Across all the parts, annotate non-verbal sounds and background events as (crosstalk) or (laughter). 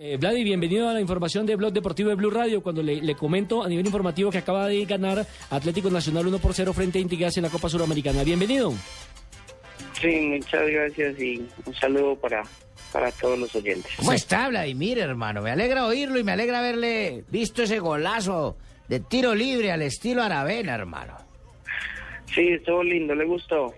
Eh, Vladi, bienvenido a la información de Blog Deportivo de Blue Radio. Cuando le, le comento a nivel informativo que acaba de ganar Atlético Nacional 1 por 0 frente a Intigas en la Copa Suramericana. Bienvenido. Sí, muchas gracias y un saludo para, para todos los oyentes. ¿Cómo está Vladimir, hermano? Me alegra oírlo y me alegra haberle visto ese golazo de tiro libre al estilo Aravena, hermano. Sí, estuvo lindo, le gustó.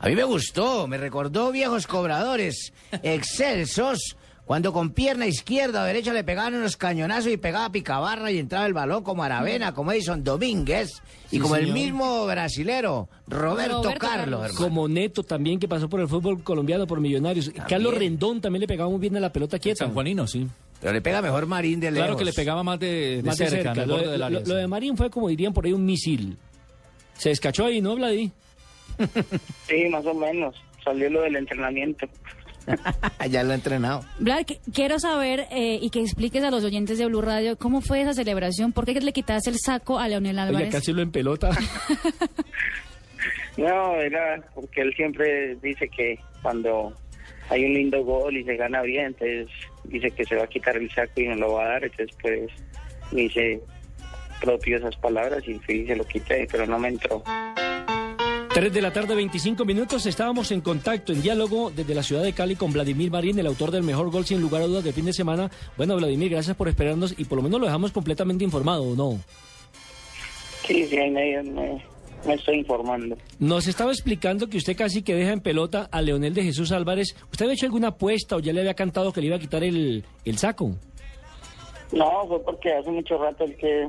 A mí me gustó, me recordó viejos cobradores (laughs) excelsos cuando con pierna izquierda o derecha le pegaban unos cañonazos y pegaba picabarra y entraba el balón como Aravena, como Edison Domínguez y Sí, como el mismo brasilero Roberto, Roberto Carlos, hermano. Como Neto también, que pasó por el fútbol colombiano, por Millonarios. Carlos Rendón también le pegaba muy bien a la pelota quieta. San Juanino, sí. Pero le pega mejor Marín de lejos. Claro que le pegaba más de, de Más de cerca, cerca. en el Lo, de- lo- lo de Marín fue, como dirían por ahí, un misil. Se descachó ahí, ¿no, Vladi? Sí, más o menos. Salió lo del entrenamiento. (laughs) ya lo ha entrenado. Vlad, qu- quiero saber eh, y que expliques a los oyentes de Blue Radio cómo fue esa celebración, por qué le quitaste el saco a Leonel Álvarez. casi lo en pelota. (laughs) No, era porque él siempre dice que cuando hay un lindo gol y se gana bien, entonces dice que se va a quitar el saco y no lo va a dar, entonces pues me hice propio esas palabras y fui y se lo quité, pero no me entró. 3 de la tarde, 25 minutos. Estábamos en contacto, en diálogo desde la ciudad de Cali con Vladimir Marín, el autor del mejor gol sin lugar a dudas del fin de semana. Bueno, Vladimir, gracias por esperarnos y por lo menos lo dejamos completamente informado, ¿o no? Sí, sí, me, me estoy informando. Nos estaba explicando que usted casi que deja en pelota a Leonel de Jesús Álvarez. ¿Usted había hecho alguna apuesta o ya le había cantado que le iba a quitar el, el saco? No, fue porque hace mucho rato el que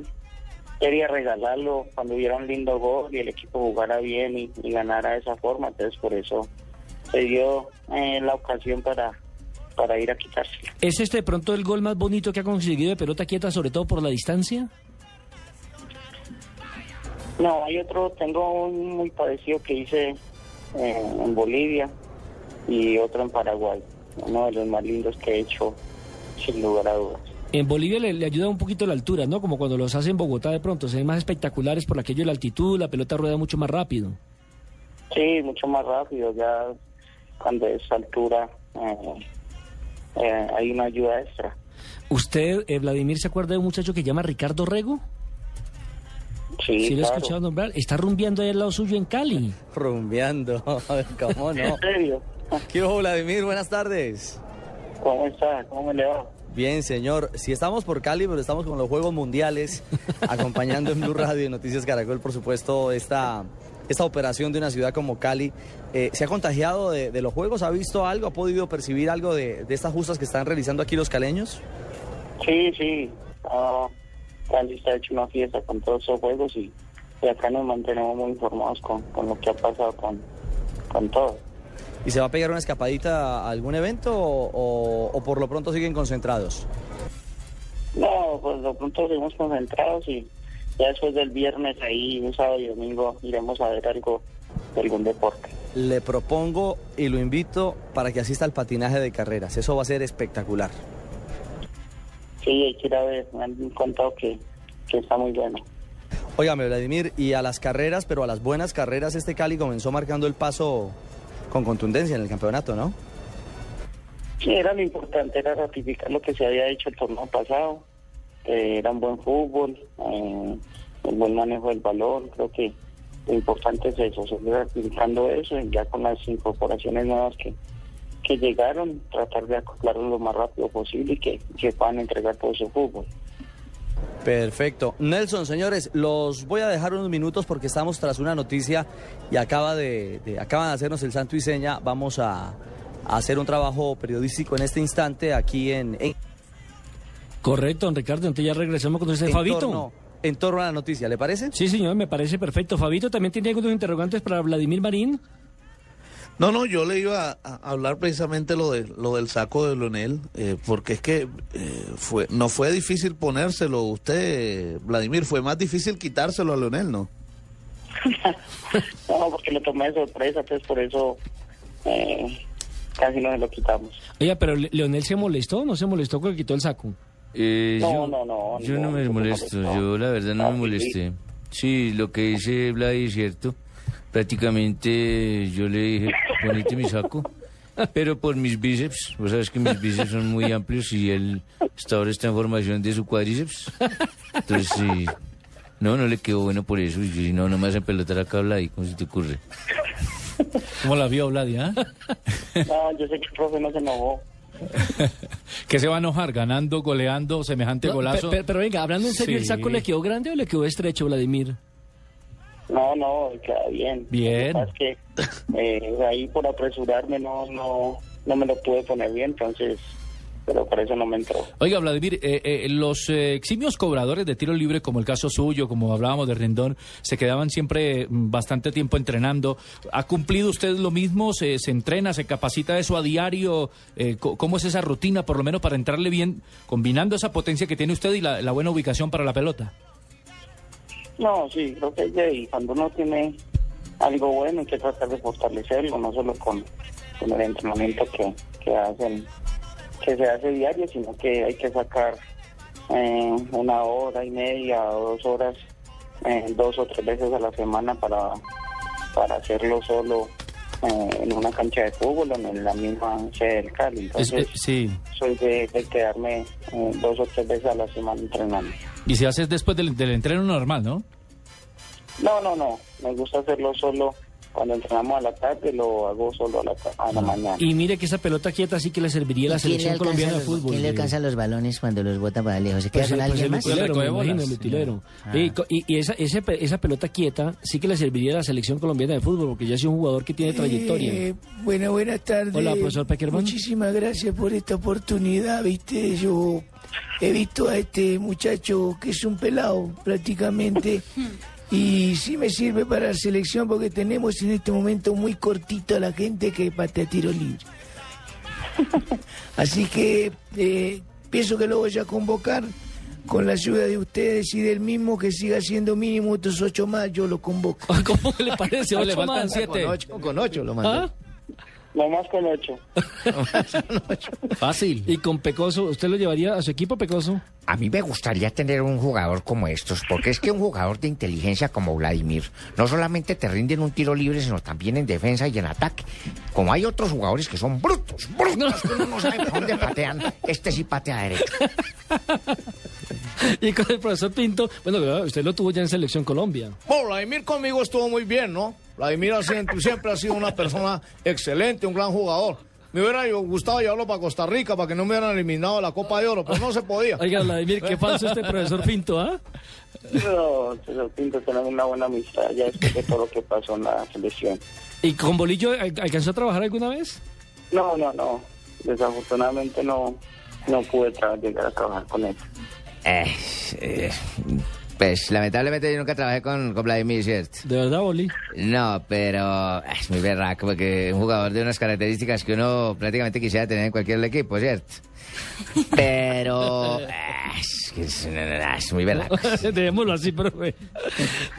quería regalarlo cuando hubiera un lindo gol y el equipo jugara bien y, y ganara de esa forma, entonces por eso se dio eh, la ocasión para, para ir a quitárselo. ¿Es este de pronto el gol más bonito que ha conseguido de pelota quieta, sobre todo por la distancia? No, hay otro, tengo un muy parecido que hice eh, en Bolivia y otro en Paraguay, uno de los más lindos que he hecho sin lugar a dudas. En Bolivia le, le ayuda un poquito la altura, ¿no? Como cuando los hace en Bogotá de pronto, se ven más espectaculares por aquello de la altitud, la pelota rueda mucho más rápido. Sí, mucho más rápido, ya cuando es altura eh, eh, hay una ayuda extra. ¿Usted, eh, Vladimir, se acuerda de un muchacho que se llama Ricardo Rego? Sí, ¿Sí lo claro. escuchado nombrar? Está rumbeando ahí al lado suyo en Cali. (laughs) Rumbeando, (laughs) ¿cómo no? ¿En serio? ¿Qué hubo, Vladimir? Buenas tardes. ¿Cómo está? ¿Cómo le va? Bien, señor. Si estamos por Cali, pero estamos con los Juegos Mundiales, (laughs) acompañando en Blue Radio y Noticias Caracol, por supuesto, esta, esta operación de una ciudad como Cali. Eh, ¿Se ha contagiado de, de los Juegos? ¿Ha visto algo? ¿Ha podido percibir algo de, de estas justas que están realizando aquí los caleños? Sí, sí. Ah, Cali está hecho una fiesta con todos esos juegos y, y acá nos mantenemos muy informados con, con lo que ha pasado con, con todo. ¿Y se va a pegar una escapadita a algún evento o, o- o por lo pronto siguen concentrados? No, pues de pronto seguimos concentrados y ya después del viernes ahí, un sábado y domingo, iremos a ver algo de algún deporte. Le propongo y lo invito para que asista al patinaje de carreras. Eso va a ser espectacular. Sí, hay que ir a ver, me han contado que, que está muy bueno. Óigame, Vladimir, y a las carreras, pero a las buenas carreras, este Cali comenzó marcando el paso con contundencia en el campeonato, ¿no? Sí, era lo importante, era ratificar lo que se había hecho el torneo pasado. Eh, era un buen fútbol, eh, un buen manejo del balón. Creo que lo importante es eso, seguir ratificando eso ya con las incorporaciones nuevas que, que llegaron, tratar de acoplarlo lo más rápido posible y que, que puedan entregar todo su fútbol. Perfecto. Nelson, señores, los voy a dejar unos minutos porque estamos tras una noticia y acaba de, de- acaban de hacernos el santo y seña. Vamos a, a hacer un trabajo periodístico en este instante aquí en, en, Correcto, don Ricardo. Entonces ya regresamos con en Fabito. torno, en torno a la noticia, ¿le parece? Sí, señor, me parece perfecto. Fabito, ¿también tiene algunos interrogantes para Vladimir Marín? No, no, yo le iba a, hablar precisamente lo de lo del saco de Leonel, eh, porque es que eh, fue no fue difícil ponérselo usted, Vladimir, fue más difícil quitárselo a Leonel, ¿no? (laughs) No, porque lo tomé de sorpresa, entonces por eso eh, casi no se lo quitamos. Oiga, pero Le- Leonel se molestó, no se molestó cuando quitó el saco. Eh, No, yo, no, no, Yo no, no me molesto, molestó. yo la verdad no Ah, me sí, molesté. Sí, lo que dice Vladi es cierto. Prácticamente yo le dije, ponete mi saco. (laughs) Pero por mis bíceps, vos sabes que mis bíceps son muy amplios y él hasta ahora está en formación de su cuádriceps. Entonces, sí, no, no le quedó bueno por eso. Y si no, no me hacen pelotar acá, Vladi, ¿cómo se te ocurre? (laughs) ¿Cómo la vio Vladi, ah? (laughs) No, yo sé que el profe no se enojó. que se va a enojar ganando, goleando, semejante No, golazo. pe- pe- pero, venga, hablando en serio, ¿el saco le quedó grande o le quedó estrecho, Vladimir? No, no, queda bien. Bien. Lo que pasa es que eh, ahí por apresurarme no, no, no me lo pude poner bien, entonces, pero por eso no me entró. Oiga, Vladimir, eh, eh, los eh, eximios cobradores de tiro libre, como el caso suyo, como hablábamos de Rendón, se quedaban siempre mm, bastante tiempo entrenando. ¿Ha cumplido usted lo mismo? ¿Se, se entrena, se capacita eso a diario? Eh, ¿Cómo es esa rutina, por lo menos para entrarle bien, combinando esa potencia que tiene usted y la, la buena ubicación para la pelota? No, sí, creo que es de ahí. Cuando uno tiene algo bueno hay que tratar de fortalecerlo, no solo con, con el entrenamiento que, que hacen, que se hace diario, sino que hay que sacar eh, una hora y media o dos horas, eh, dos o tres veces a la semana para, para hacerlo solo eh, en una cancha de fútbol o en la misma sede del Cali. Es- Entonces, eh, sí. soy de, de quedarme dos o tres veces a la semana entrenando. Y se hace después del, del entreno normal, ¿no? No, no, no. Me gusta hacerlo solo cuando entrenamos a la tarde, lo hago solo a la, a la mañana. Y mire que esa pelota quieta sí que le serviría a la ¿Y quién le selección colombiana de los- fútbol. ¿Quién le eh. alcanza los balones cuando los bota para lejos? ¿Se queda Pues, con el- pues alguien el más? utilero, imagino, el utilero. Ah. Y, y- y esa, ese pe- esa pelota quieta sí que le serviría a la selección colombiana de fútbol, porque ya es un jugador que tiene trayectoria. Eh, bueno, buenas tardes. Hola, profesor Peckerman. Muchísimas gracias por esta oportunidad, viste, yo he visto a este muchacho que es un pelado prácticamente (laughs) y sí me sirve para la selección porque tenemos en este momento muy cortito a la gente que patea tiro libre. (laughs) Así que eh, pienso que lo voy a convocar con la ayuda de ustedes y del mismo que siga siendo mínimo otros ocho más, yo lo convoco. (laughs) ¿Cómo le parece? No, le faltan siete. Con ocho, con ocho lo mandó. ¿Ah? No más con ocho. (laughs) Fácil. Y con Pecoso, ¿usted lo llevaría a su equipo, Pecoso? A mí me gustaría tener un jugador como estos, porque es que un jugador de inteligencia como Vladimir no solamente te rinde en un tiro libre, sino también en defensa y en ataque. Como hay otros jugadores que son brutos, brutos, que uno no sabe por dónde patean, este sí patea derecho. (laughs) Y con el profesor Pinto, bueno, usted lo tuvo ya en Selección Colombia. Bueno, Vladimir conmigo estuvo muy bien, ¿no? Vladimir siempre, siempre ha sido una persona excelente, un gran jugador. Me hubiera gustado llevarlo para Costa Rica para que no me hubieran eliminado de la Copa de Oro, pero no se podía. Oiga, Vladimir, qué falso este profesor Pinto, ¿ah? No, señor Pinto, tenemos una buena amistad ya después de todo lo que pasó en la selección. ¿Y con Bolillo al- alcanzó a trabajar alguna vez? No, no, no. Desafortunadamente no, no pude llegar a trabajar con él. Eh, eh, pues lamentablemente yo nunca trabajé con, con Vladimir, ¿cierto? ¿De verdad, Boli? No, pero es muy berraco porque un jugador de unas características que uno prácticamente quisiera tener en cualquier equipo, ¿cierto? (laughs) Pero eh, es, muy berraco. (laughs) Dejémoslo así, profe.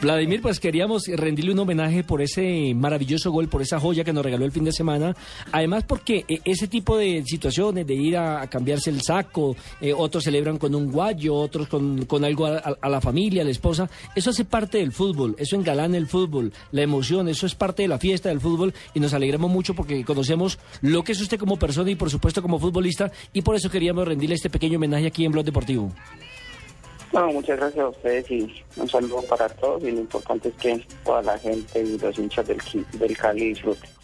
Vladimir, pues queríamos rendirle un homenaje por ese maravilloso gol, por esa joya que nos regaló el fin de semana. Además, porque eh, ese tipo de situaciones, de ir a, cambiarse el saco, eh, otros celebran con un guayo, otros con, con algo a- a la familia, a la esposa, eso hace parte del fútbol, eso engalana el fútbol, la emoción, eso es parte de la fiesta del fútbol y nos alegramos mucho porque conocemos lo que es usted como persona y por supuesto como futbolista y por eso queríamos rendirle este pequeño homenaje aquí en Blog Deportivo. No, muchas gracias a ustedes y un saludo para todos y lo importante es que toda la gente y los hinchas del, del Cali disfruten.